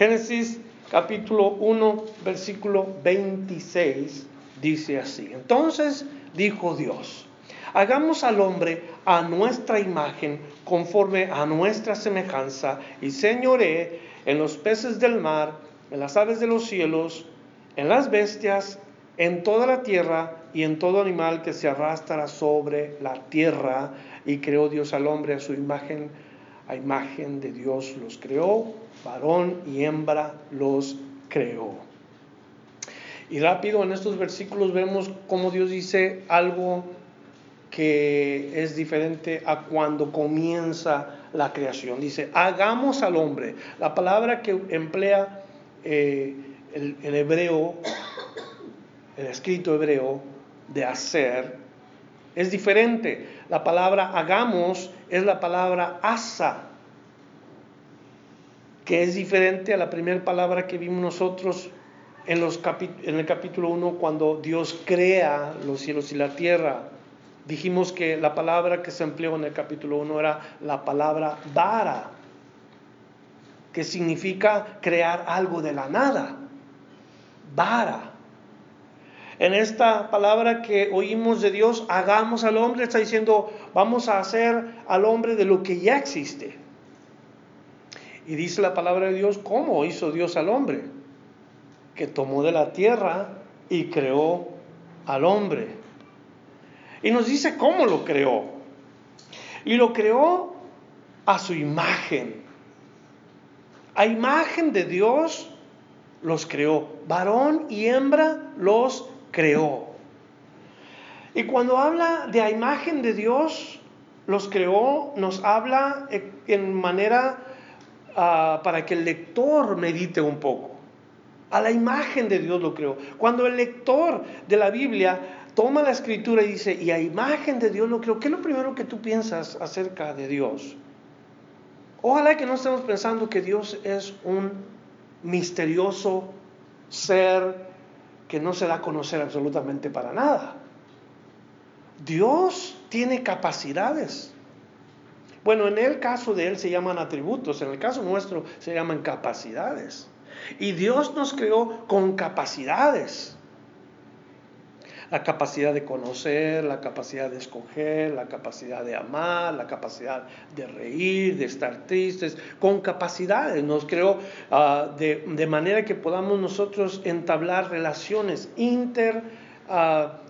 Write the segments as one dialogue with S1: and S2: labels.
S1: Génesis capítulo 1, versículo 26 dice así. Entonces dijo Dios, hagamos al hombre a nuestra imagen, conforme a nuestra semejanza, y señoré en los peces del mar, en las aves de los cielos, en las bestias, en toda la tierra y en todo animal que se arrastra sobre la tierra. Y creó Dios al hombre a su imagen, a imagen de Dios los creó varón y hembra los creó. Y rápido en estos versículos vemos cómo Dios dice algo que es diferente a cuando comienza la creación. Dice, hagamos al hombre. La palabra que emplea eh, el, el, hebreo, el escrito hebreo de hacer, es diferente. La palabra hagamos es la palabra asa que es diferente a la primera palabra que vimos nosotros en, los en el capítulo 1 cuando Dios crea los cielos y la tierra. Dijimos que la palabra que se empleó en el capítulo 1 era la palabra vara, que significa crear algo de la nada. Vara. En esta palabra que oímos de Dios, hagamos al hombre, está diciendo, vamos a hacer al hombre de lo que ya existe. Y dice la palabra de Dios, ¿cómo hizo Dios al hombre? Que tomó de la tierra y creó al hombre. Y nos dice cómo lo creó. Y lo creó a su imagen. A imagen de Dios los creó. Varón y hembra los creó. Y cuando habla de a imagen de Dios los creó, nos habla en manera para que el lector medite un poco. A la imagen de Dios lo creó. Cuando el lector de la Biblia toma la escritura y dice, y a imagen de Dios lo creó, ¿qué es lo primero que tú piensas acerca de Dios? Ojalá que no estemos pensando que Dios es un misterioso ser que no se da a conocer absolutamente para nada. Dios tiene capacidades. Bueno, en el caso de él se llaman atributos, en el caso nuestro se llaman capacidades. Y Dios nos creó con capacidades. La capacidad de conocer, la capacidad de escoger, la capacidad de amar, la capacidad de reír, de estar tristes, con capacidades. Nos creó ah, de, de manera que podamos nosotros entablar relaciones inter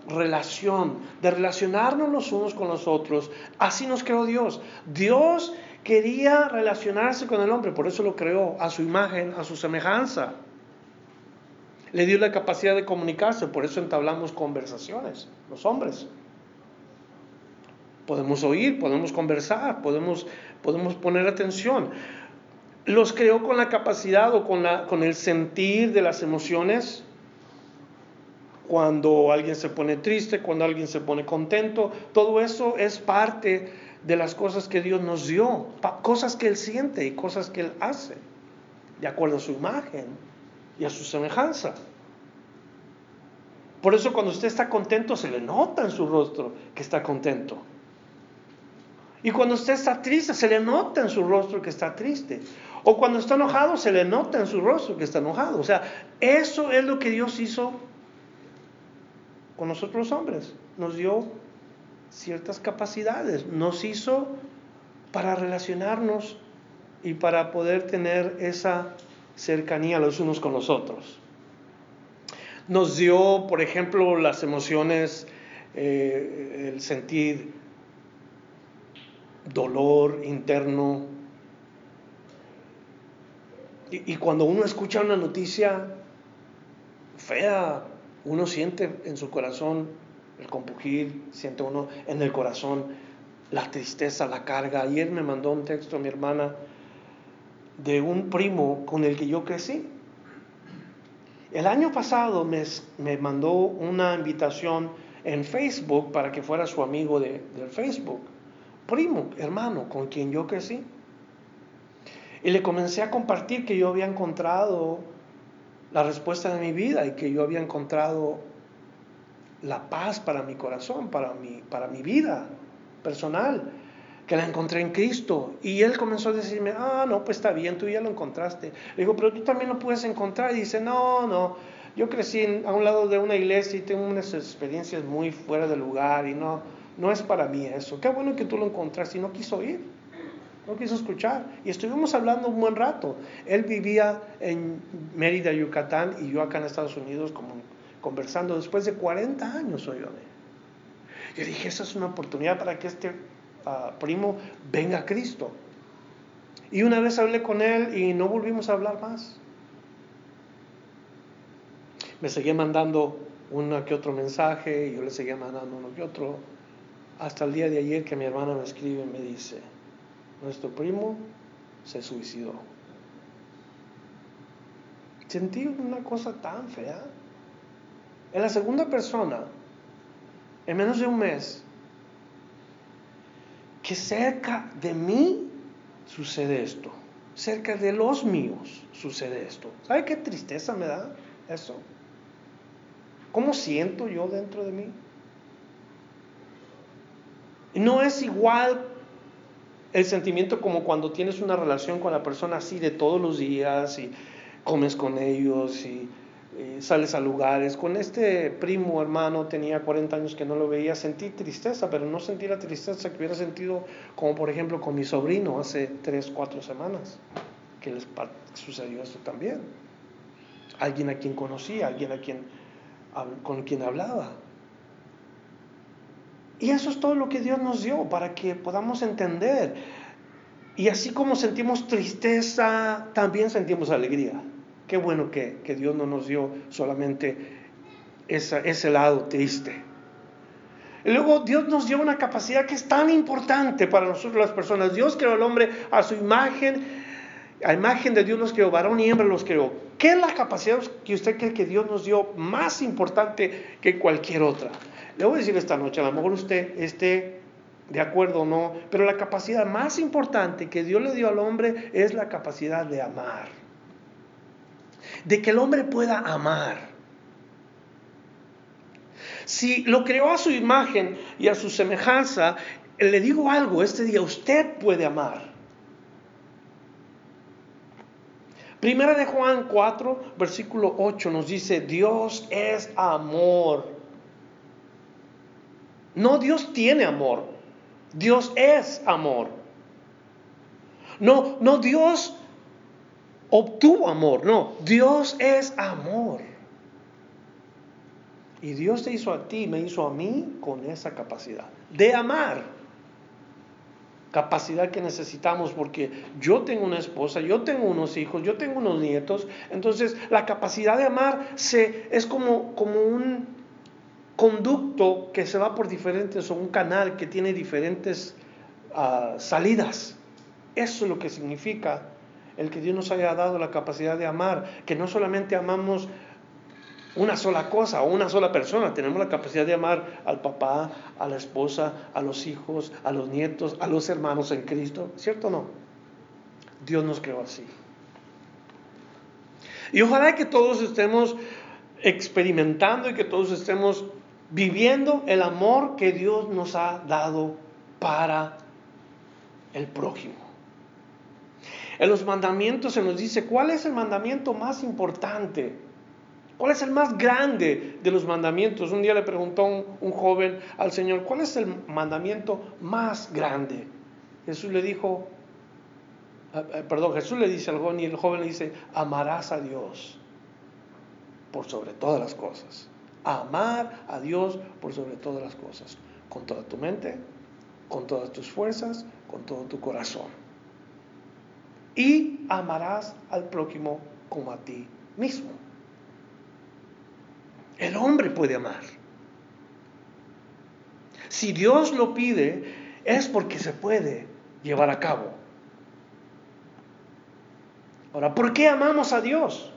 S1: relación, de relacionarnos los unos con los otros. Así nos creó Dios. Dios quería relacionarse con el hombre, por eso lo creó a su imagen, a su semejanza. Le dio la capacidad de comunicarse, por eso entablamos conversaciones, los hombres. Podemos oír, podemos conversar, podemos, podemos poner atención. Los creó con la capacidad o con, la, con el sentir de las emociones cuando alguien se pone triste, cuando alguien se pone contento. Todo eso es parte de las cosas que Dios nos dio, cosas que Él siente y cosas que Él hace, de acuerdo a su imagen y a su semejanza. Por eso cuando usted está contento se le nota en su rostro que está contento. Y cuando usted está triste se le nota en su rostro que está triste. O cuando está enojado se le nota en su rostro que está enojado. O sea, eso es lo que Dios hizo con nosotros hombres. Nos dio ciertas capacidades, nos hizo para relacionarnos y para poder tener esa cercanía los unos con los otros. Nos dio, por ejemplo, las emociones, eh, el sentir dolor interno. y cuando uno escucha una noticia fea, uno siente en su corazón el compugir, siente uno en el corazón la tristeza, la carga. Ayer me mandó un texto mi hermana de un primo con el que yo crecí. El año pasado me, me mandó una invitación en Facebook para que fuera su amigo de, del Facebook, primo, hermano, con quien yo crecí. Y le comencé a compartir que yo había encontrado la respuesta de mi vida y que yo había encontrado la paz para mi corazón, para mi, para mi vida personal, que la encontré en Cristo. Y él comenzó a decirme, ah, no, pues está bien, tú ya lo encontraste. Le digo, pero tú también lo puedes encontrar. Y dice, no, no, yo crecí a un lado de una iglesia y tengo unas experiencias muy fuera de lugar y no, no es para mí eso. Qué bueno que tú lo encontraste y no quiso ir, no quiso escuchar. Y estuvimos hablando un buen rato. Él vivía en Mérida, Yucatán y yo acá en Estados Unidos como conversando después de 40 años, oye. Yo dije, esa es una oportunidad para que este ah, primo venga a Cristo. Y una vez hablé con él y no volvimos a hablar más me seguía mandando uno que otro mensaje, y yo le seguía mandando uno que otro, hasta el día de ayer que mi hermana me escribe y me dice, nuestro primo se suicidó. Sentí una cosa tan fea. En la segunda persona, en menos de un mes, que cerca de mí sucede esto, cerca de los míos sucede esto. ¿Sabe qué tristeza me da eso? ¿Cómo siento yo dentro de mí? No es igual el sentimiento como cuando tienes una relación con la persona así de todos los días y comes con ellos y, sales a lugares. Con este primo hermano tenía 40 años que no lo veía, sentí tristeza, pero no sentí la tristeza que hubiera sentido como por ejemplo con mi sobrino hace 3, 4 semanas, que les sucedió esto también. Alguien a quien conocía, alguien a quien con quien hablaba. Y eso es todo lo que Dios nos dio para que podamos entender. Y así como sentimos tristeza, también sentimos alegría. Qué bueno que, Dios no nos dio solamente ese lado triste. Y luego Dios nos dio una capacidad que es tan importante para nosotros las personas. Dios creó al hombre a su imagen a imagen de Dios los creó, varón y hembra los creó. ¿Qué es la capacidad que usted cree que Dios nos dio más importante que cualquier otra? Le voy a decir esta noche, a lo mejor usted esté de acuerdo o no, pero la capacidad más importante que Dios le dio al hombre es la capacidad de amar. De que el hombre pueda amar. Si lo creó a su imagen y a su semejanza, le digo algo, este día usted puede amar. Primera de Juan 4, versículo 8 nos dice, Dios es amor. No Dios tiene amor, Dios es amor. No, no Dios obtuvo amor, no, Dios es amor. Y Dios te hizo a ti, me hizo a mí con esa capacidad de amar capacidad que necesitamos porque yo tengo una esposa, yo tengo unos hijos, yo tengo unos nietos, entonces la capacidad de amar se, es como, como un conducto que se va por diferentes o un canal que tiene diferentes ah, salidas. Eso es lo que significa el que Dios nos haya dado la capacidad de amar, que no solamente amamos una sola cosa o una sola persona. Tenemos la capacidad de amar al papá, a la esposa, a los hijos, a los nietos, a los hermanos en Cristo. ¿Cierto o no? Dios nos creó así. Y ojalá que todos estemos experimentando y que todos estemos viviendo el amor que Dios nos ha dado para el prójimo. En los mandamientos se nos dice, ¿cuál es el mandamiento más importante? ¿Cuál es el más grande de los mandamientos? Un día le preguntó un, joven al Señor, ¿cuál es el mandamiento más grande? Jesús le dijo, ah, ah, perdón, Jesús le dice al joven y el joven le dice, amarás a Dios por sobre todas las cosas. Amar a Dios por sobre todas las cosas. Con toda tu mente, con todas tus fuerzas, con todo tu corazón. Y amarás al prójimo como a ti mismo. El hombre puede amar. Si Dios lo pide, es porque se puede llevar a cabo. Ahora, ¿por qué amamos a Dios?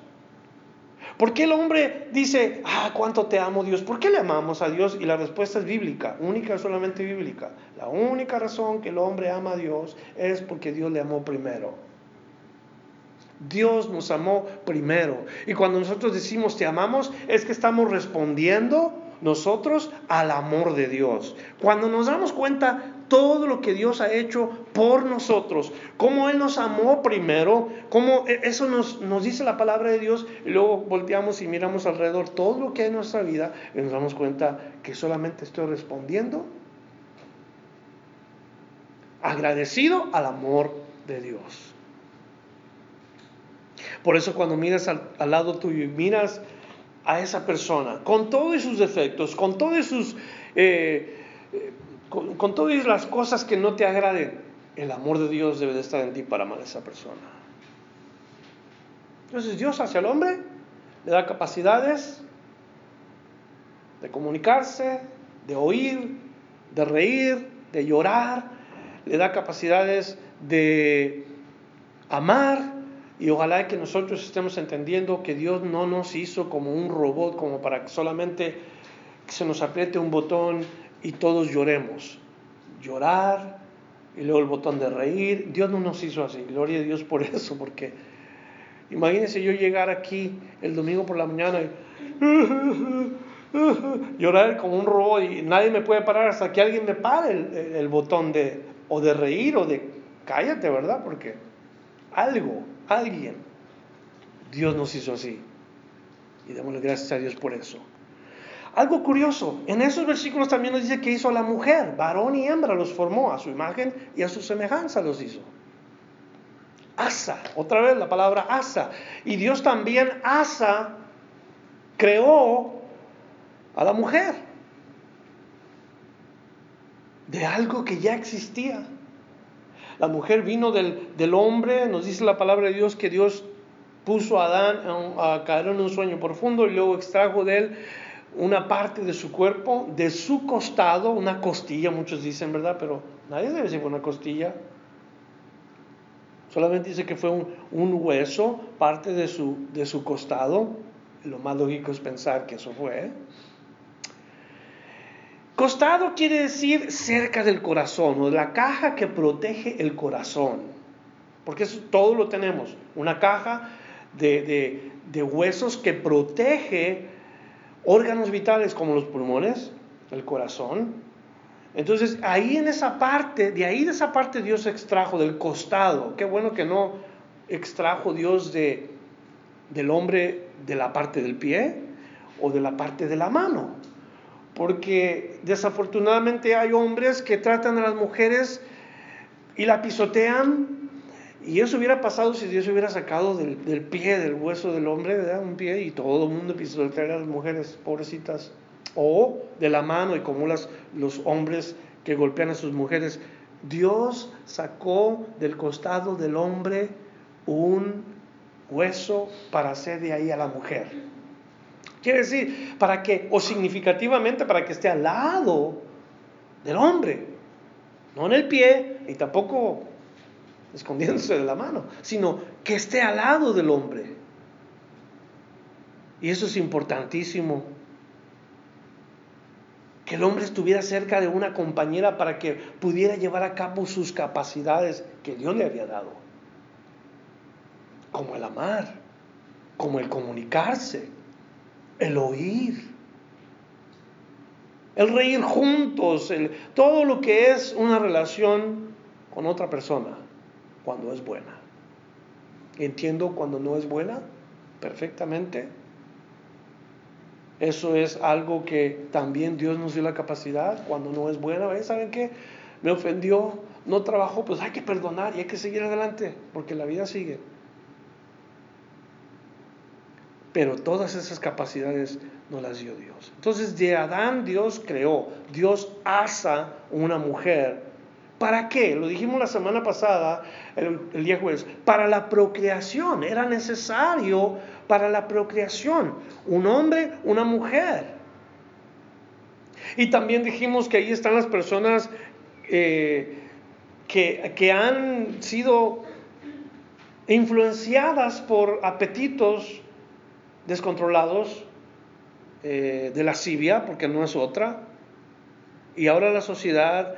S1: ¿Por qué el hombre dice, ah, cuánto te amo Dios? ¿Por qué le amamos a Dios? Y la respuesta es bíblica, única, solamente bíblica. La única razón que el hombre ama a Dios es porque Dios le amó primero. Dios nos amó primero. Y cuando nosotros decimos te amamos, es que estamos respondiendo nosotros al amor de Dios. Cuando nos damos cuenta todo lo que Dios ha hecho por nosotros, cómo Él nos amó primero, cómo e, eso nos, nos dice la palabra de Dios, y luego volteamos y miramos alrededor todo lo que hay en nuestra vida y nos damos cuenta que solamente estoy respondiendo agradecido al amor de Dios. Por eso cuando miras al, lado tuyo y miras a esa persona, con todos sus defectos, con todos sus... Eh, con, todas las cosas que no te agraden, el amor de Dios debe de estar en ti para amar a esa persona. Entonces Dios hacia el hombre le da capacidades de comunicarse, de oír, de reír, de llorar, le da capacidades de amar y ojalá que nosotros estemos entendiendo que Dios no nos hizo como un robot, como para que solamente se nos apriete un botón y todos lloremos. Llorar y luego el botón de reír. Dios no nos hizo así. Gloria a Dios por eso, porque imagínense yo llegar aquí el domingo por la mañana y llorar como un robot y nadie me puede parar hasta que alguien me pare el, el botón de o de reír o de cállate, ¿verdad? Porque algo, alguien, Dios nos hizo así. Y démosle gracias a Dios por eso. Algo curioso, en esos versículos también nos dice que hizo a la mujer, varón y hembra los formó, a su imagen y a su semejanza los hizo. Asa, otra vez la palabra asa. Y Dios también asa, creó a la mujer de algo que ya existía. La mujer vino del, del, hombre, nos dice la palabra de Dios que Dios puso a Adán a caer en un sueño profundo y luego extrajo de él una parte de su cuerpo, de su costado, una costilla, muchos dicen, ¿verdad? Pero nadie debe decir una costilla. Solamente dice que fue un, hueso, parte de su, de su costado. Lo más lógico es pensar que eso fue. Costado quiere decir cerca del corazón, o la caja que protege el corazón. Porque eso todo lo tenemos. Una caja de, de, de huesos que protege órganos vitales como los pulmones, el corazón. Entonces, ahí en esa parte, de ahí de esa parte Dios extrajo del costado. Qué bueno que no extrajo Dios de, del hombre de la parte del pie o de la parte de la mano. Porque desafortunadamente hay hombres que tratan a las mujeres y la pisotean y eso hubiera pasado si Dios hubiera sacado del, pie, del hueso del hombre, ¿verdad? un pie, y todo el mundo pisoteara a las mujeres pobrecitas. O de la mano, y como las, los hombres que golpean a sus mujeres. Dios sacó del costado del hombre un hueso para hacer de ahí a la mujer. Quiere decir, para que, o significativamente, para que esté al lado del hombre, no en el pie, y tampoco escondiéndose de la mano, sino que esté al lado del hombre. Y eso es importantísimo. Que el hombre estuviera cerca de una compañera para que pudiera llevar a cabo sus capacidades que Dios le había dado. Como el amar, como el comunicarse, el oír, el reír juntos, todo lo que es una relación con otra persona cuando es buena. Entiendo cuando no es buena perfectamente. Eso es algo que también Dios nos dio la capacidad cuando no es buena. ¿Saben qué? Me ofendió, no trabajó, pues hay que perdonar y hay que seguir adelante, porque la vida sigue. Pero todas esas capacidades no las dio Dios. Entonces de Adán Dios creó, Dios asa una mujer ¿Para qué? Lo dijimos la semana pasada, el, día jueves. Para la procreación. Era necesario para la procreación. Un hombre, una mujer. Y también dijimos que ahí están las personas eh, que, que han sido influenciadas por apetitos descontrolados eh, de lascivia, porque no es otra, y ahora la sociedad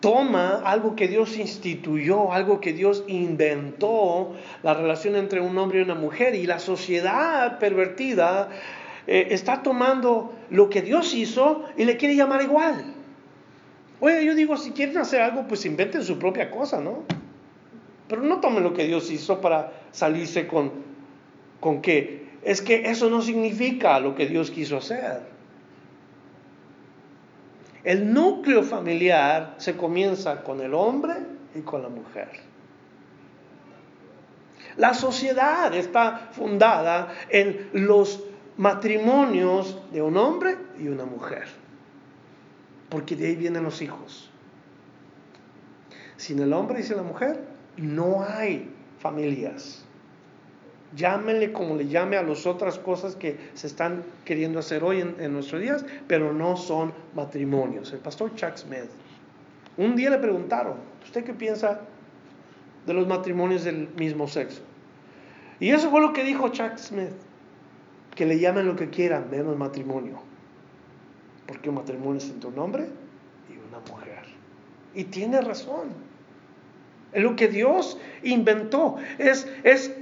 S1: toma algo que Dios instituyó, algo que Dios inventó, la relación entre un hombre y una mujer, y la sociedad pervertida eh, está tomando lo que Dios hizo y le quiere llamar igual. Oye, yo digo, si quieren hacer algo, pues inventen su propia cosa, ¿no? Pero no tomen lo que Dios hizo para salirse con, con que es que eso no significa lo que Dios quiso hacer. El núcleo familiar se comienza con el hombre y con la mujer. La sociedad está fundada en los matrimonios de un hombre y una mujer, porque de ahí vienen los hijos. Sin el hombre y sin la mujer no hay familias. Llámenle como le llame a las otras cosas que se están queriendo hacer hoy en, nuestros días, pero no son matrimonios. El pastor Chuck Smith, un día le preguntaron, ¿usted qué piensa de los matrimonios del mismo sexo? Y eso fue lo que dijo Chuck Smith, que le llamen lo que quieran, menos matrimonio. Porque un matrimonio es entre un hombre y una mujer. Y tiene razón. Lo que Dios inventó. Es, es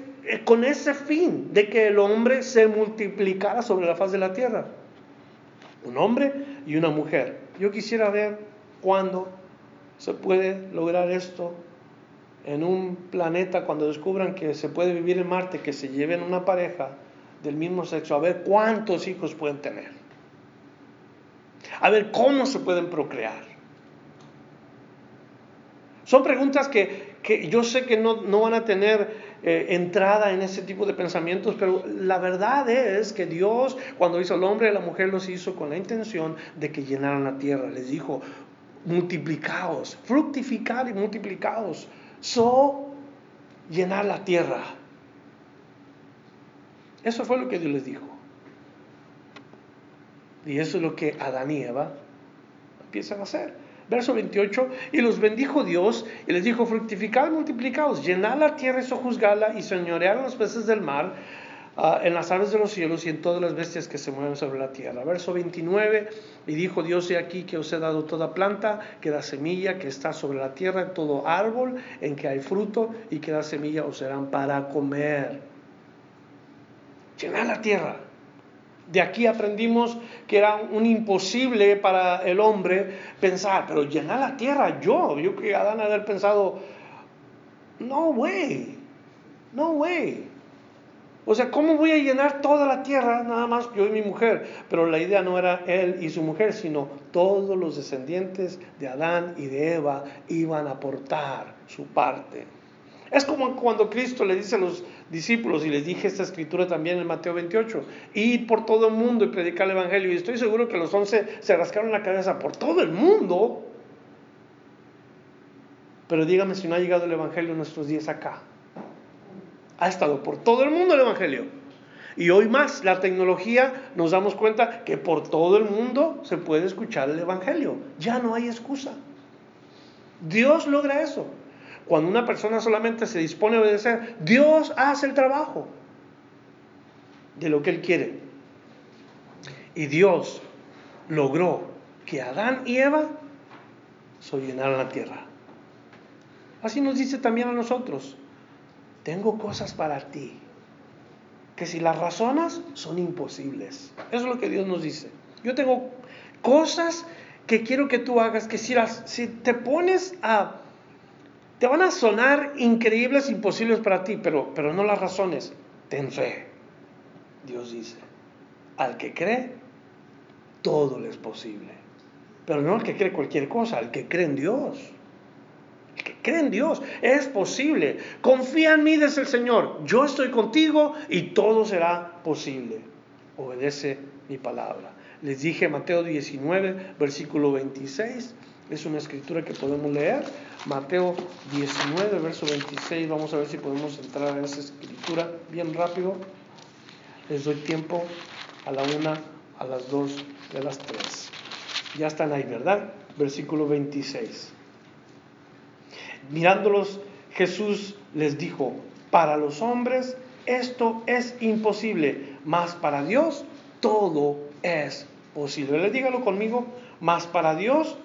S1: con ese fin de que el hombre se multiplicara sobre la faz de la tierra. Un hombre y una mujer. Yo quisiera ver cuándo se puede lograr esto en un planeta, cuando descubran que se puede vivir en Marte, que se lleven una pareja del mismo sexo, a ver cuántos hijos pueden tener. A ver cómo se pueden procrear. Son preguntas que, yo sé que no, no van a tener eh, entrada en ese tipo de pensamientos, pero la verdad es que Dios, cuando hizo al hombre y la mujer, los hizo con la intención de que llenaran la tierra. Les dijo, multiplicaos, fructificar y multiplicaos. So, llenar la tierra. Eso fue lo que Dios les dijo. Y eso es lo que Adán y Eva empiezan a hacer. Verso 28, y los bendijo Dios y les dijo, fructificad, multiplicaos, llenad la tierra y sojuzgadla y señorear los peces del mar, ah, en las aves de los cielos y en todas las bestias que se mueven sobre la tierra. Verso 29, y dijo Dios, he aquí que os he dado toda planta que da semilla, que está sobre la tierra, todo árbol en que hay fruto y que da semilla os serán para comer. Llenad la tierra. De aquí aprendimos que era un imposible para el hombre pensar, pero llenar la tierra yo, yo que Adán haber pensado, no way, no way. O sea, ¿cómo voy a llenar toda la tierra nada más yo y mi mujer? Pero la idea no era él y su mujer, sino todos los descendientes de Adán y de Eva iban a aportar su parte. Es como cuando Cristo le dice a los discípulos, y les dije esta escritura también en Mateo 28, ir por todo el mundo y predicar el Evangelio. Y estoy seguro que los once se rascaron la cabeza por todo el mundo. Pero dígame si no ha llegado el Evangelio en nuestros días acá. Ha estado por todo el mundo el Evangelio. Y hoy más, la tecnología, nos damos cuenta que por todo el mundo se puede escuchar el Evangelio. Ya no hay excusa. Dios logra eso. Cuando una persona solamente se dispone a obedecer, Dios hace el trabajo de lo que Él quiere. Y Dios logró que Adán y Eva llenaran la tierra. Así nos dice también a nosotros, tengo cosas para ti, que si las razonas son imposibles. Eso es lo que Dios nos dice. Yo tengo cosas que quiero que tú hagas, que si, las, si te pones a te van a sonar increíbles, imposibles para ti, pero, pero no las razones. Ten fe. Dios dice, al que cree, todo le es posible. Pero no al que cree cualquier cosa, al que cree en Dios. El que cree en Dios, es posible. Confía en mí, dice el Señor. Yo estoy contigo y todo será posible. Obedece mi palabra. Les dije Mateo 19, versículo 26. Es una escritura que podemos leer. Mateo 19, verso 26. Vamos a ver si podemos entrar en esa escritura bien rápido. Les doy tiempo a la una, a las dos a las tres. Ya están ahí, ¿verdad? Versículo 26. Mirándolos, Jesús les dijo, para los hombres esto es imposible, mas para Dios todo es posible. Le dígalo conmigo, mas para Dios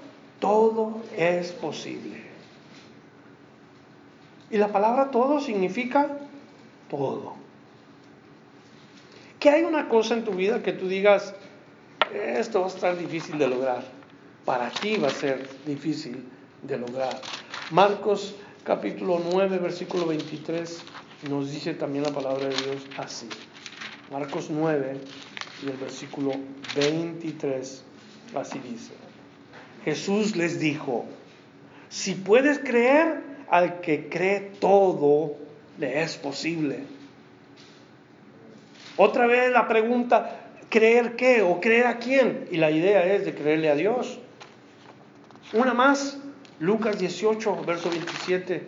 S1: todo es posible. Y la palabra todo significa todo. Que hay una cosa en tu vida que tú digas, esto va a estar difícil de lograr. Para ti va a ser difícil de lograr. Marcos capítulo 9, versículo 23 nos dice también la palabra de Dios así. Marcos 9 y el versículo 23 así dice. Jesús les dijo, si puedes creer, al que cree todo le es posible. Otra vez la pregunta, ¿creer qué o creer a quién? Y la idea es de creerle a Dios. Una más, Lucas 18, verso 27,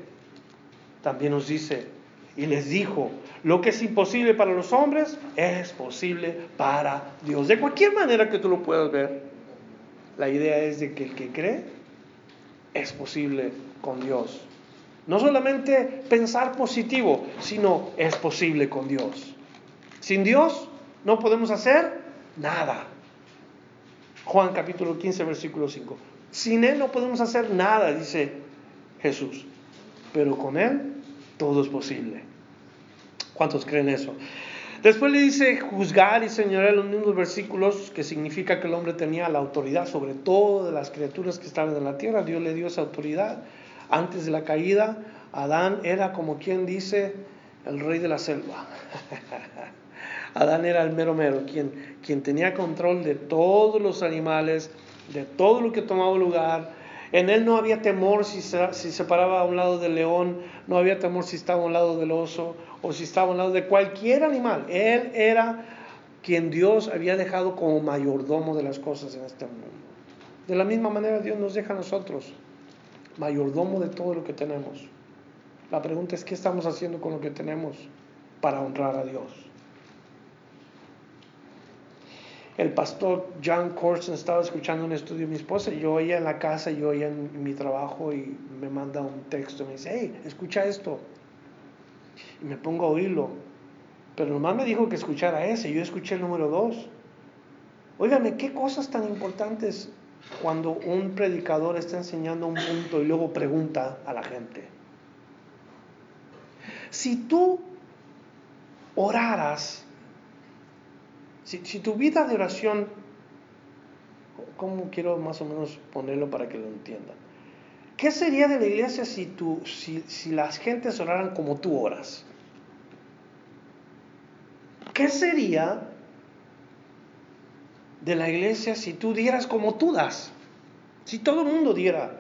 S1: también nos dice, y les dijo, lo que es imposible para los hombres es posible para Dios. De cualquier manera que tú lo puedas ver, la idea es de que el que cree es posible con Dios. No solamente pensar positivo, sino es posible con Dios. Sin Dios no podemos hacer nada. Juan capítulo 15, versículo 5. Sin Él no podemos hacer nada, dice Jesús. Pero con Él todo es posible. ¿Cuántos creen eso? Después le dice juzgar y señalar los mismos versículos que significa que el hombre tenía la autoridad sobre todas las criaturas que estaban en la tierra. Dios le dio esa autoridad. Antes de la caída, Adán era como quien dice el rey de la selva. Adán era el mero mero, quien, quien tenía control de todos los animales, de todo lo que tomaba lugar. En él no había temor si se, si se paraba a un lado del león, no había temor si estaba a un lado del oso o si estaba a un lado de cualquier animal. Él era quien Dios había dejado como mayordomo de las cosas en este mundo. De la misma manera Dios nos deja a nosotros, mayordomo de todo lo que tenemos. La pregunta es, ¿qué estamos haciendo con lo que tenemos para honrar a Dios? el pastor John Corson estaba escuchando un estudio de mi esposa, yo oía en la casa, yo oía en mi trabajo y me manda un texto, me dice, hey, escucha esto. Me pongo a oírlo. Pero nomás me dijo que escuchara ese, yo escuché el número dos. Óigame, qué cosas tan importantes cuando un predicador está enseñando un punto y luego pregunta a la gente. Si tú oraras si, tu vida de oración, ¿cómo quiero más o menos ponerlo para que lo entiendan? ¿Qué sería de la iglesia si, tú, si, si las gentes oraran como tú oras? ¿Qué sería de la iglesia si tú dieras como tú das? Si todo el mundo diera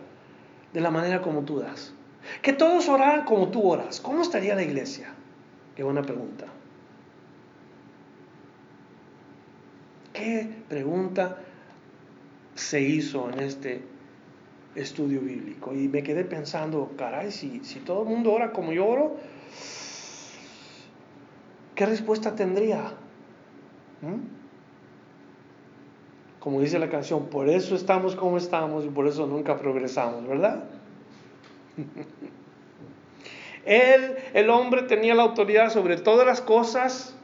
S1: de la manera como tú das. Que todos oraran como tú oras. ¿Cómo estaría la iglesia? Qué buena pregunta. ¿Qué pregunta se hizo en este estudio bíblico? Y me quedé pensando, caray, si, si todo el mundo ora como yo oro, ¿qué respuesta tendría? ¿Mm? Como dice la canción, por eso estamos como estamos y por eso nunca progresamos, ¿verdad? Él, el hombre, tenía la autoridad sobre todas las cosas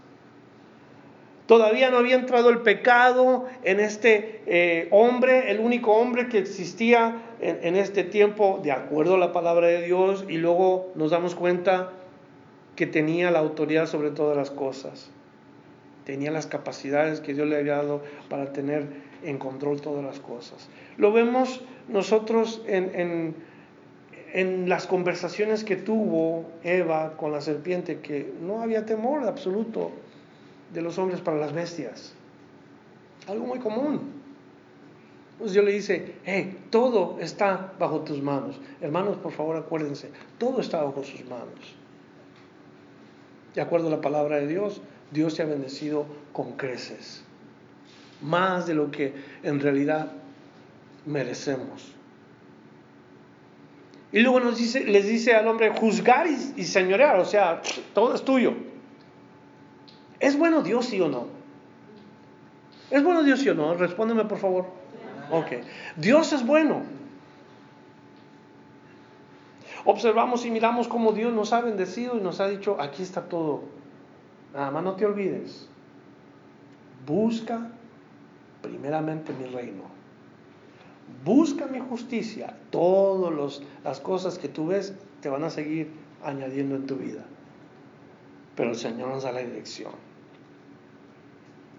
S1: Todavía no había entrado el pecado en este eh, hombre, el único hombre que existía en, en, este tiempo, de acuerdo a la palabra de Dios, y luego nos damos cuenta que tenía la autoridad sobre todas las cosas. Tenía las capacidades que Dios le había dado para tener en control todas las cosas. Lo vemos nosotros en, en, las conversaciones que tuvo Eva con la serpiente, que no había temor absoluto de los hombres para las bestias. Algo muy común. Entonces Dios le dice, hey, todo está bajo tus manos. Hermanos, por favor acuérdense, todo está bajo sus manos. De acuerdo a la palabra de Dios, Dios te ha bendecido con creces. Más de lo que en realidad merecemos. Y luego nos dice, les dice al hombre juzgar y, y señorear, o sea, todo es tuyo. ¿Es bueno Dios sí o no? ¿Es bueno Dios sí o no? Respóndeme por favor. Ok. Dios es bueno. Observamos y miramos cómo Dios nos ha bendecido y nos ha dicho, aquí está todo. Nada más no te olvides. Busca primeramente mi reino. Busca mi justicia. Todas las cosas que tú ves te van a seguir añadiendo en tu vida. Pero el Señor nos da la dirección.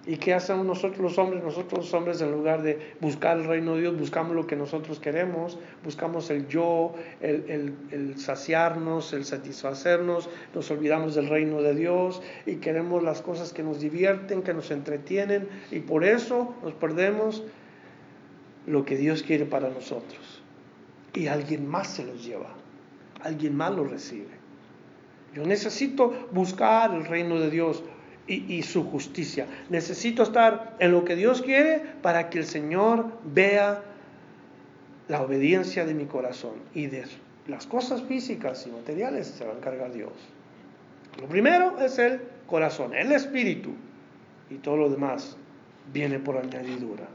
S1: ¿Y qué hacemos nosotros los hombres? Nosotros los hombres en lugar de buscar el reino de Dios, buscamos lo que nosotros queremos, buscamos el yo, el, saciarnos, el satisfacernos, nos olvidamos del reino de Dios y queremos las cosas que nos divierten, que nos entretienen y por eso nos perdemos lo que Dios quiere para nosotros. Y alguien más se los lleva, alguien más lo recibe. Yo necesito buscar el reino de Dios y, su justicia. Necesito estar en lo que Dios quiere para que el Señor vea la obediencia de mi corazón y de las cosas físicas y materiales se va a encargar Dios. Lo primero es el corazón, el espíritu y todo lo demás viene por añadidura.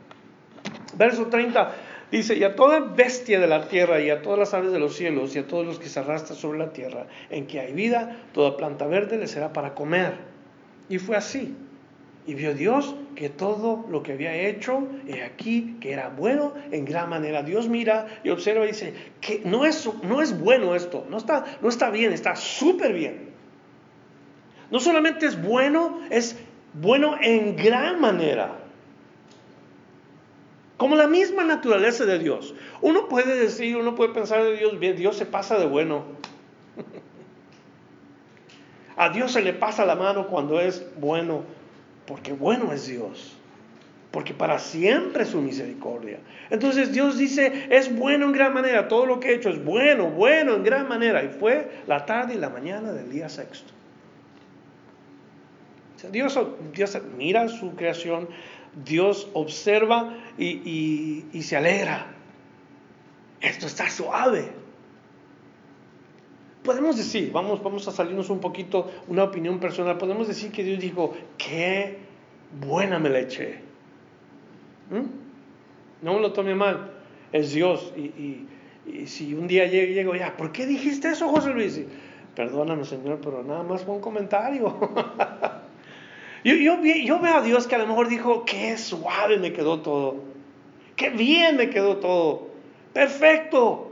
S1: Verso 30 dice, y a toda bestia de la tierra y a todas las aves de los cielos y a todos los que se arrastran sobre la tierra, en que hay vida, toda planta verde le será para comer. Y fue así. Y vio Dios que todo lo que había hecho he aquí, que era bueno en gran manera. Dios mira y observa y dice que no es, no es bueno esto, no está, no está bien, está súper bien. No solamente es bueno, es bueno en gran manera. Como la misma naturaleza de Dios. Uno puede decir, uno puede pensar de Dios, bien, Dios se pasa de bueno. A Dios se le pasa la mano cuando es bueno, porque bueno es Dios, porque para siempre es su misericordia. Entonces Dios dice, es bueno en gran manera, todo lo que he hecho es bueno, bueno en gran manera. Y fue la tarde y la mañana del día sexto. Dios, mira su creación, Dios observa y, y se alegra. Esto está suave podemos decir, vamos, vamos a salirnos un poquito, una opinión personal, podemos decir que Dios dijo, qué buena me la eché. ¿Mm? No me lo tome mal, es Dios. Y, si un día llego, ya, ¿por qué dijiste eso, José Luis? Perdóname, Señor, pero nada más fue un comentario. yo, yo, yo veo a Dios que a lo mejor dijo, qué suave me quedó todo, qué bien me quedó todo, perfecto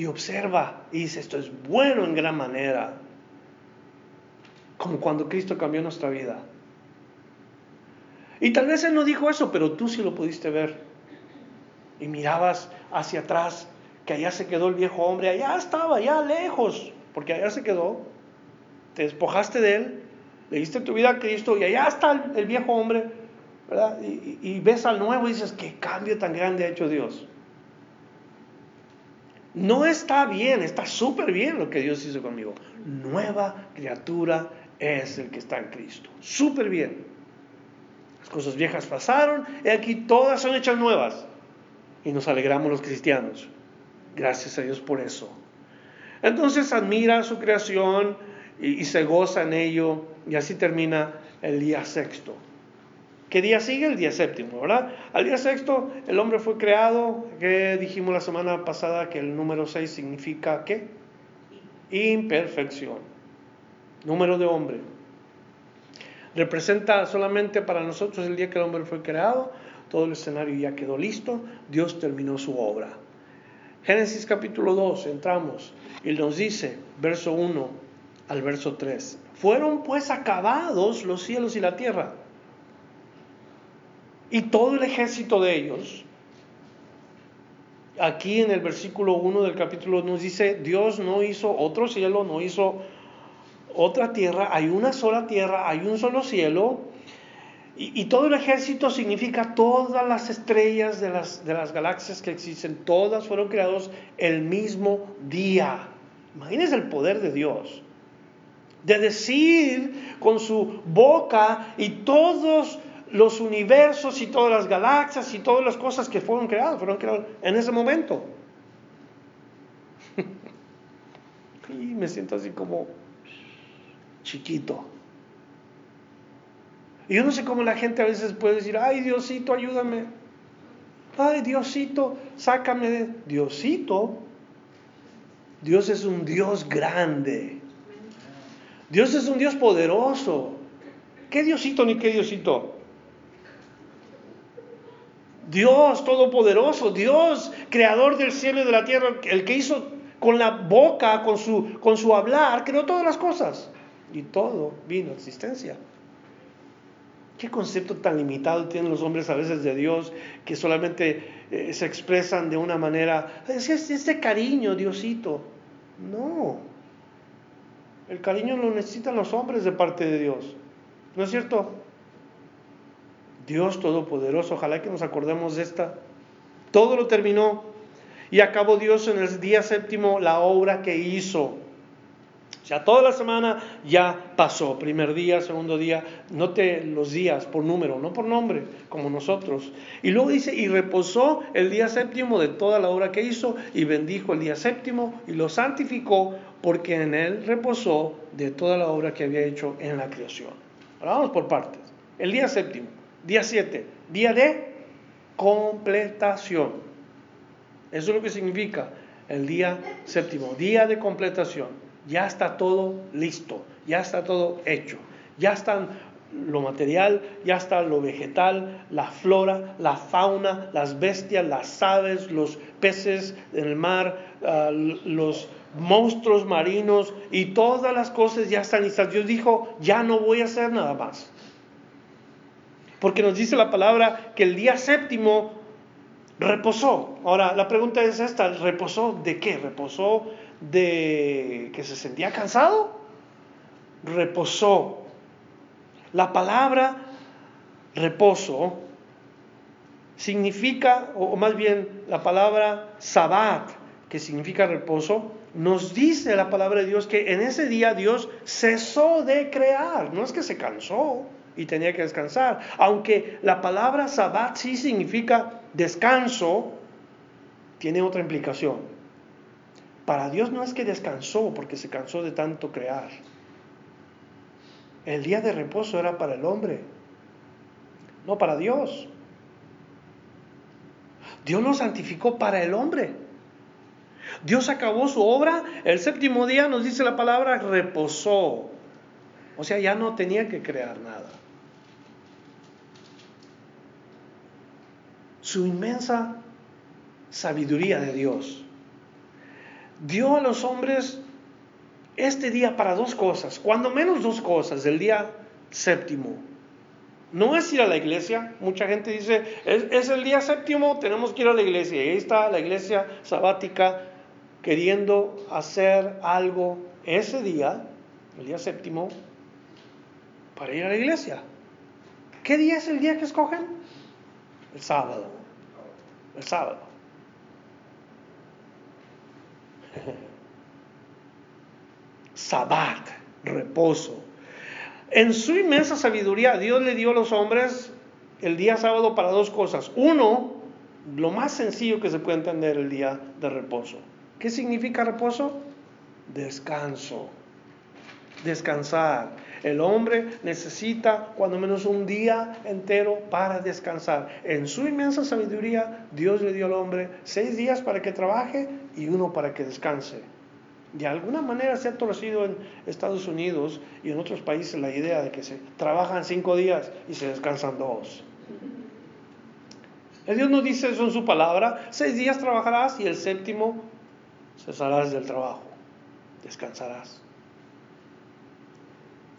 S1: y observa y dice, esto es bueno en gran manera. Como cuando Cristo cambió nuestra vida. Y tal vez Él no dijo eso, pero tú sí lo pudiste ver. Y mirabas hacia atrás, que allá se quedó el viejo hombre, allá estaba, allá lejos, porque allá se quedó. Te despojaste de Él, le diste tu vida a Cristo y allá está el, viejo hombre, ¿verdad? Y, y ves al nuevo y dices, qué cambio tan grande ha hecho Dios. No está bien, está súper bien lo que Dios hizo conmigo. Nueva criatura es el que está en Cristo. Súper bien. Las cosas viejas pasaron y aquí todas son hechas nuevas. Y nos alegramos los cristianos. Gracias a Dios por eso. Entonces admira su creación y, y se goza en ello. Y así termina el día sexto. ¿Qué día sigue? El día séptimo, ¿verdad? Al día sexto el hombre fue creado, que dijimos la semana pasada que el número 6 significa ¿qué? Imperfección. Número de hombre. Representa solamente para nosotros el día que el hombre fue creado, todo el escenario ya quedó listo, Dios terminó su obra. Génesis capítulo 2, entramos y nos dice, verso 1 al verso 3, fueron pues acabados los cielos y la tierra y todo el ejército de ellos, aquí en el versículo 1 del capítulo nos dice, Dios no hizo otro cielo, no hizo otra tierra, hay una sola tierra, hay un solo cielo, y, todo el ejército significa todas las estrellas de las, de las galaxias que existen, todas fueron creadas el mismo día. Imagínense el poder de Dios. De decir con su boca y todos los universos y todas las galaxias y todas las cosas que fueron creadas, fueron creadas en ese momento. y me siento así como chiquito. Y yo no sé cómo la gente a veces puede decir, ay Diosito, ayúdame. ay Diosito, sácame de... Diosito, Dios es un Dios grande. Dios es un Dios poderoso. ¿Qué Diosito ni qué Diosito? Dios todopoderoso, Dios creador del cielo y de la tierra, el que hizo con la boca, con su, con su hablar, creó todas las cosas. Y todo vino a existencia. ¿Qué concepto tan limitado tienen los hombres a veces de Dios que solamente eh, se expresan de una manera, es, este cariño, Diosito? No. El cariño lo necesitan los hombres de parte de Dios. ¿No es cierto? Dios Todopoderoso, ojalá que nos acordemos de esta. Todo lo terminó y acabó Dios en el día séptimo la obra que hizo. O sea, toda la semana ya pasó. Primer día, segundo día. Note los días por número, no por nombre, como nosotros. Y luego dice, y reposó el día séptimo de toda la obra que hizo, y bendijo el día séptimo, y lo santificó, porque en él reposó de toda la obra que había hecho en la creación. Ahora vamos por partes. El día séptimo, día siete, día de completación. Eso es lo que significa el día séptimo, día de completación ya está todo listo, ya está todo hecho, ya están lo material, ya está lo vegetal, la flora, la fauna, las bestias, las aves, los peces en el mar, ah, los monstruos marinos y todas las cosas ya están listas. Dios dijo, ya no voy a hacer nada más. Porque nos dice la palabra que el día séptimo reposó. Ahora, la pregunta es esta, ¿reposó de qué? ¿Reposó de que se sentía cansado, reposó. La palabra reposo significa, o más bien la palabra sabat, que significa reposo, nos dice la palabra de Dios que en ese día Dios cesó de crear, no es que se cansó y tenía que descansar, aunque la palabra sabat sí significa descanso, tiene otra implicación. Para Dios no es que descansó porque se cansó de tanto crear. El día de reposo era para el hombre, no para Dios. Dios lo santificó para el hombre. Dios acabó su obra, el séptimo día nos dice la palabra, reposó. O sea, ya no tenía que crear nada. Su inmensa sabiduría de Dios dio a los hombres este día para dos cosas, cuando menos dos cosas, el día séptimo. No es ir a la iglesia, mucha gente dice, es, el día séptimo, tenemos que ir a la iglesia. Y ahí está la iglesia sabática queriendo hacer algo ese día, el día séptimo, para ir a la iglesia. ¿Qué día es el día que escogen? El sábado. El sábado. Sabbat, reposo. En su inmensa sabiduría, Dios le dio a los hombres el día sábado para dos cosas. Uno, lo más sencillo que se puede entender el día de reposo. ¿Qué significa reposo? Descanso. Descansar. El hombre necesita cuando menos un día entero para descansar. En su inmensa sabiduría, Dios le dio al hombre seis días para que trabaje y uno para que descanse. De alguna manera se ha torcido en Estados Unidos y en otros países la idea de que se trabajan cinco días y se descansan dos. El Dios nos dice eso en su palabra, seis días trabajarás y el séptimo cesarás del trabajo, descansarás.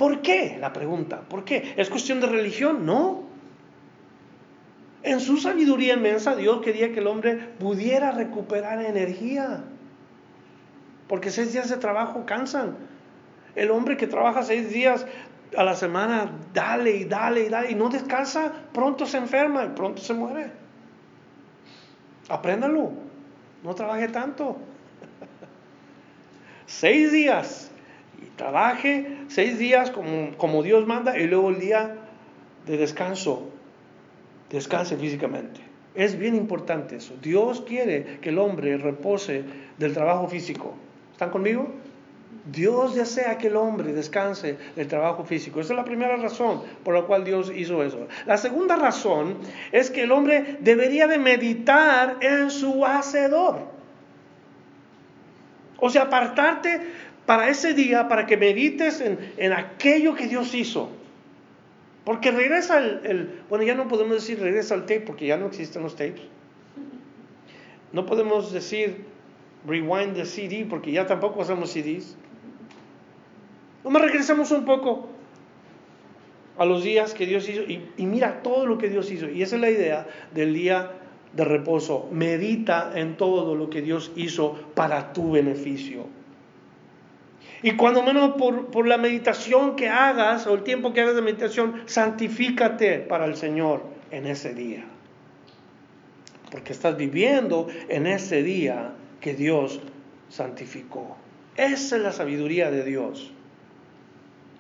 S1: ¿Por qué? La pregunta, ¿por qué? ¿Es cuestión de religión? No. En su sabiduría inmensa, Dios quería que el hombre pudiera recuperar energía. Porque seis días de trabajo cansan. El hombre que trabaja seis días a la semana, dale y dale y dale, y no descansa, pronto se enferma y pronto se muere. Apréndalo. No trabaje tanto. seis días trabaje seis días como, como Dios manda y luego el día de descanso, descanse físicamente. Es bien importante eso. Dios quiere que el hombre repose del trabajo físico. ¿Están conmigo? Dios desea que el hombre descanse del trabajo físico. Esa es la primera razón por la cual Dios hizo eso. La segunda razón es que el hombre debería de meditar en su hacedor. O sea, apartarte para ese día, para que medites en, aquello que Dios hizo. Porque regresa el, bueno, ya no podemos decir regresa al tape porque ya no existen los tapes. No podemos decir rewind the CD porque ya tampoco hacemos CDs. Nomás regresamos un poco a los días que Dios hizo y, mira todo lo que Dios hizo. Y esa es la idea del día de reposo. Medita en todo lo que Dios hizo para tu beneficio. Y cuando menos por, la meditación que hagas o el tiempo que hagas de meditación, santifícate para el Señor en ese día. Porque estás viviendo en ese día que Dios santificó. Esa es la sabiduría de Dios.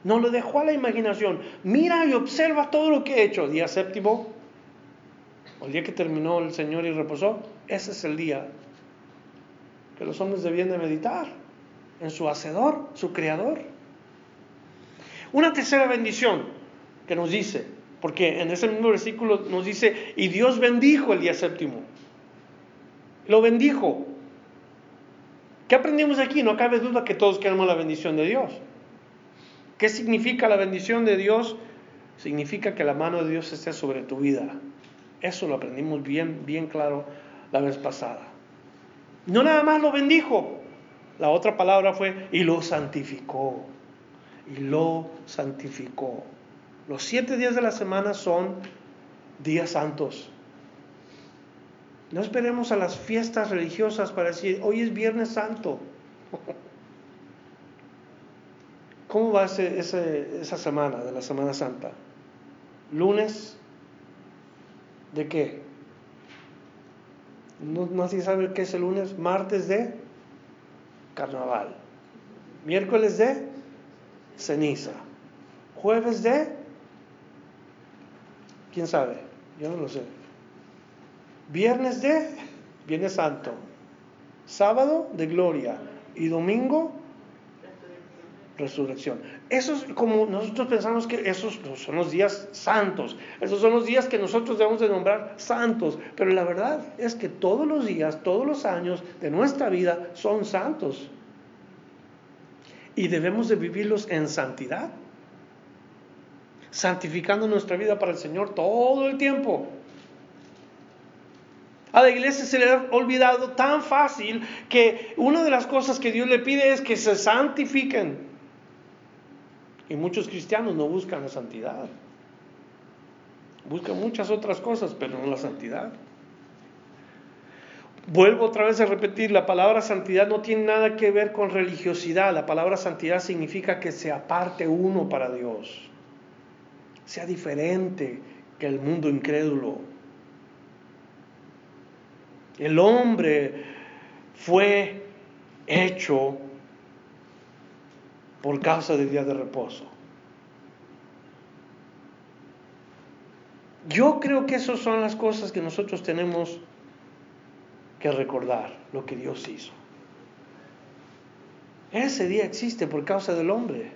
S1: No lo dejó a la imaginación. Mira y observa todo lo que he hecho. Día séptimo, el día que terminó el Señor y reposó, ese es el día que los hombres debían de meditar en su hacedor, su creador. Una tercera bendición que nos dice, porque en ese mismo versículo nos dice, y Dios bendijo el día séptimo. Lo bendijo. ¿Qué aprendimos aquí? No cabe duda que todos queremos la bendición de Dios. ¿Qué significa la bendición de Dios? Significa que la mano de Dios esté sobre tu vida. Eso lo aprendimos bien, bien claro la vez pasada. No nada más lo bendijo, la otra palabra fue, y lo santificó. Y lo santificó. Los siete días de la semana son días santos. No esperemos a las fiestas religiosas para decir, hoy es Viernes Santo. ¿Cómo va esa semana de la Semana Santa? Lunes, ¿de qué? No, no sabe qué es el lunes. Martes de carnaval. Miércoles de ceniza. Jueves de... ¿Quién sabe? Yo no lo sé. Viernes de Viernes Santo. Sábado de gloria. Y domingo resurrección. Eso es como nosotros pensamos que esos son los días santos. Esos son los días que nosotros debemos de nombrar santos. Pero la verdad es que todos los días, todos los años de nuestra vida son santos. Y debemos de vivirlos en santidad. Santificando nuestra vida para el Señor todo el tiempo. A la iglesia se le ha olvidado tan fácil que una de las cosas que Dios le pide es que se santifiquen. Y muchos cristianos no buscan la santidad. Buscan muchas otras cosas, pero no la santidad. Vuelvo otra vez a repetir, la palabra santidad no tiene nada que ver con religiosidad. La palabra santidad significa que se aparte uno para Dios. Sea diferente que el mundo incrédulo. El hombre fue hecho por causa del día de reposo. Yo creo que esas son las cosas que nosotros tenemos que recordar, lo que Dios hizo. Ese día existe por causa del hombre.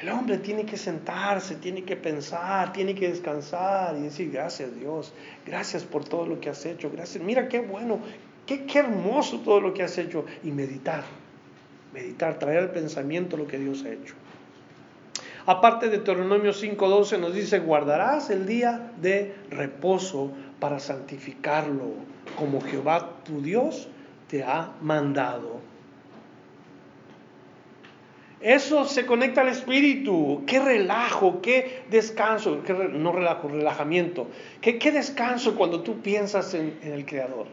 S1: El hombre tiene que sentarse, tiene que pensar, tiene que descansar y decir gracias Dios, gracias por todo lo que has hecho, gracias, mira qué bueno, qué, qué hermoso todo lo que has hecho y meditar meditar, traer al pensamiento lo que Dios ha hecho. Aparte de Deuteronomio 5:12 nos dice, guardarás el día de reposo para santificarlo, como Jehová tu Dios te ha mandado. Eso se conecta al espíritu. Qué relajo, qué descanso, no relajo, relajamiento. Qué, qué descanso cuando tú piensas en, en el Creador.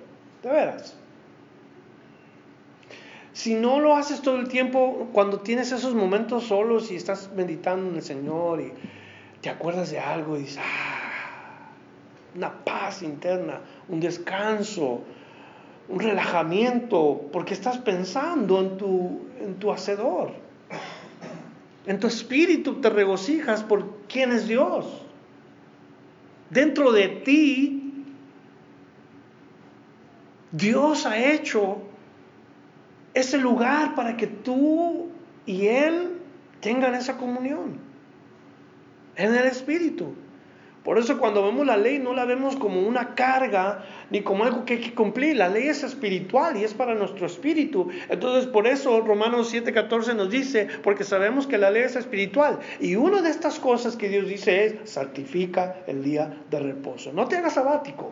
S1: De veras. Si no lo haces todo el tiempo, cuando tienes esos momentos solos y estás meditando en el Señor y te acuerdas de algo y dices, ah, una paz interna, un descanso, un relajamiento, porque estás pensando en tu, en tu hacedor. En tu espíritu te regocijas por quién es Dios. Dentro de ti, Dios ha hecho ese lugar para que tú y Él tengan esa comunión en el Espíritu. Por eso cuando vemos la ley no la vemos como una carga ni como algo que hay que cumplir. La ley es espiritual y es para nuestro espíritu. Entonces por eso Romanos 7:14 nos dice, porque sabemos que la ley es espiritual. Y una de estas cosas que Dios dice es, santifica el día de reposo. No te hagas sabático.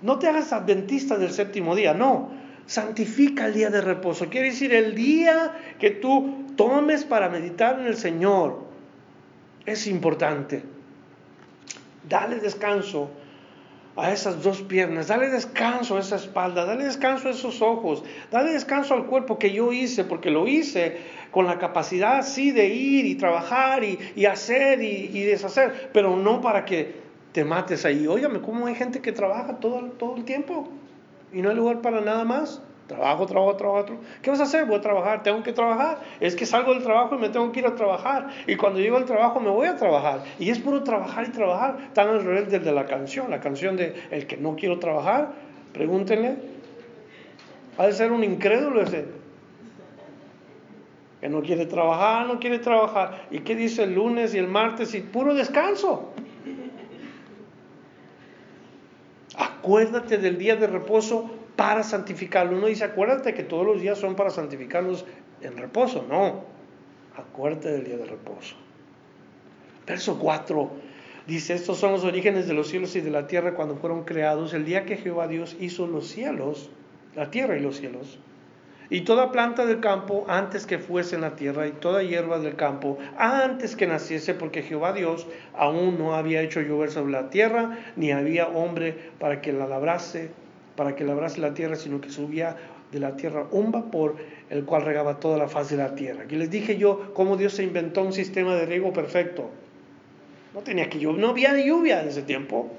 S1: No te hagas adventista del séptimo día. No, santifica el día de reposo. Quiere decir el día que tú tomes para meditar en el Señor. Es importante. Dale descanso a esas dos piernas, dale descanso a esa espalda, dale descanso a esos ojos, dale descanso al cuerpo que yo hice, porque lo hice con la capacidad, sí, de ir y trabajar y, hacer y, deshacer, pero no para que te mates ahí. Óyame, ¿cómo hay gente que trabaja todo, todo el tiempo y no hay lugar para nada más? Trabajo, trabajo, trabajo, ¿Qué vas a hacer? Voy a trabajar, tengo que trabajar. Es que salgo del trabajo y me tengo que ir a trabajar. Y cuando llego al trabajo me voy a trabajar. Y es puro trabajar y trabajar. Tan al revés del de la canción. La canción de El que no quiero trabajar, pregúntenle. Ha de ser un incrédulo ese. Que no quiere trabajar, no quiere trabajar. ¿Y qué dice el lunes y el martes? Y puro descanso. Acuérdate del día de reposo para santificarlo. Uno dice, acuérdate que todos los días son para santificarlos en reposo. No, acuérdate del día de reposo. Verso 4 dice, estos son los orígenes de los cielos y de la tierra cuando fueron creados, el día que Jehová Dios hizo los cielos, la tierra y los cielos. Y toda planta del campo antes que fuese en la tierra, y toda hierba del campo antes que naciese, porque Jehová Dios aún no había hecho llover sobre la tierra, ni había hombre para que la labrase para que labrase la tierra, sino que subía de la tierra un vapor, el cual regaba toda la faz de la tierra. Aquí les dije yo cómo Dios se inventó un sistema de riego perfecto. No tenía que llover, no había lluvia en ese tiempo.